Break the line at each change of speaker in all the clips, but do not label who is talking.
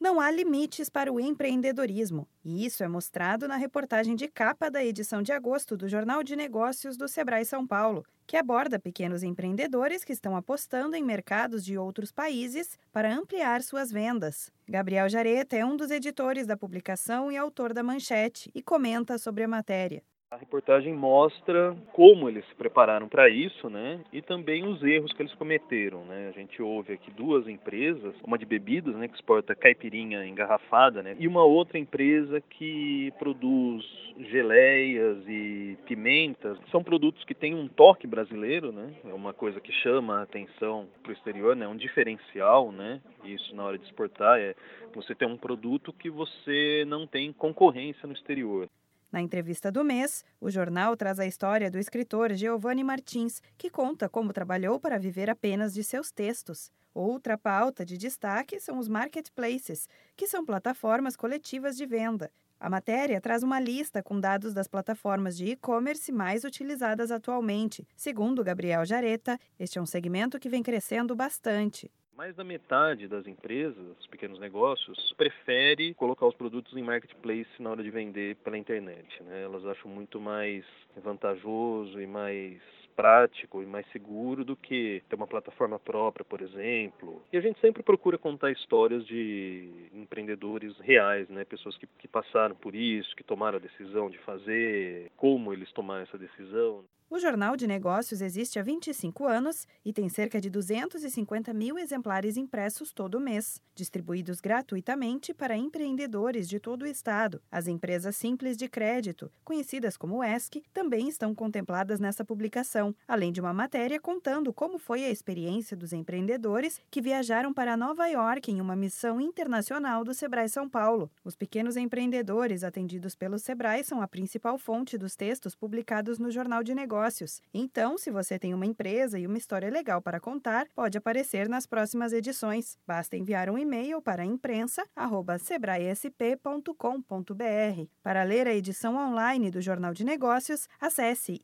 Não há limites para o empreendedorismo, e isso é mostrado na reportagem de capa da edição de agosto do Jornal de Negócios do Sebrae São Paulo, que aborda pequenos empreendedores que estão apostando em mercados de outros países para ampliar suas vendas. Gabriel Jareta é um dos editores da publicação e autor da manchete e comenta sobre a matéria.
A reportagem mostra como eles se prepararam para isso, né? E também os erros que eles cometeram, né? A gente ouve aqui duas empresas, uma de bebidas, né, que exporta caipirinha engarrafada, né? E uma outra empresa que produz geleias e pimentas. São produtos que têm um toque brasileiro, né? É uma coisa que chama a atenção para o exterior, né? Um diferencial, né? Isso na hora de exportar é você ter um produto que você não tem concorrência no exterior.
Na entrevista do mês, o jornal traz a história do escritor Giovanni Martins, que conta como trabalhou para viver apenas de seus textos. Outra pauta de destaque são os marketplaces, que são plataformas coletivas de venda. A matéria traz uma lista com dados das plataformas de e-commerce mais utilizadas atualmente. Segundo Gabriel Jareta, este é um segmento que vem crescendo bastante.
Mais da metade das empresas, pequenos negócios, prefere colocar os produtos em marketplace na hora de vender pela internet. Né? Elas acham muito mais vantajoso e mais prático e mais seguro do que ter uma plataforma própria, por exemplo. E a gente sempre procura contar histórias de empreendedores reais, né? Pessoas que, que passaram por isso, que tomaram a decisão de fazer, como eles tomaram essa decisão.
O Jornal de Negócios existe há 25 anos e tem cerca de 250 mil exemplares impressos todo mês, distribuídos gratuitamente para empreendedores de todo o estado. As empresas simples de crédito, conhecidas como ESC, também estão contempladas nessa publicação, além de uma matéria contando como foi a experiência dos empreendedores que viajaram para Nova York em uma missão internacional do Sebrae São Paulo. Os pequenos empreendedores atendidos pelo Sebrae são a principal fonte dos textos publicados no Jornal de Negócios. Então, se você tem uma empresa e uma história legal para contar, pode aparecer nas próximas edições. Basta enviar um e-mail para imprensa@sebraesp.com.br. Para ler a edição online do Jornal de Negócios, acesse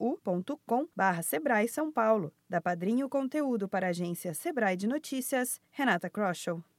issuu.com/sebrae São Paulo. Da Padrinho Conteúdo para a agência Sebrae de Notícias, Renata Kroschel.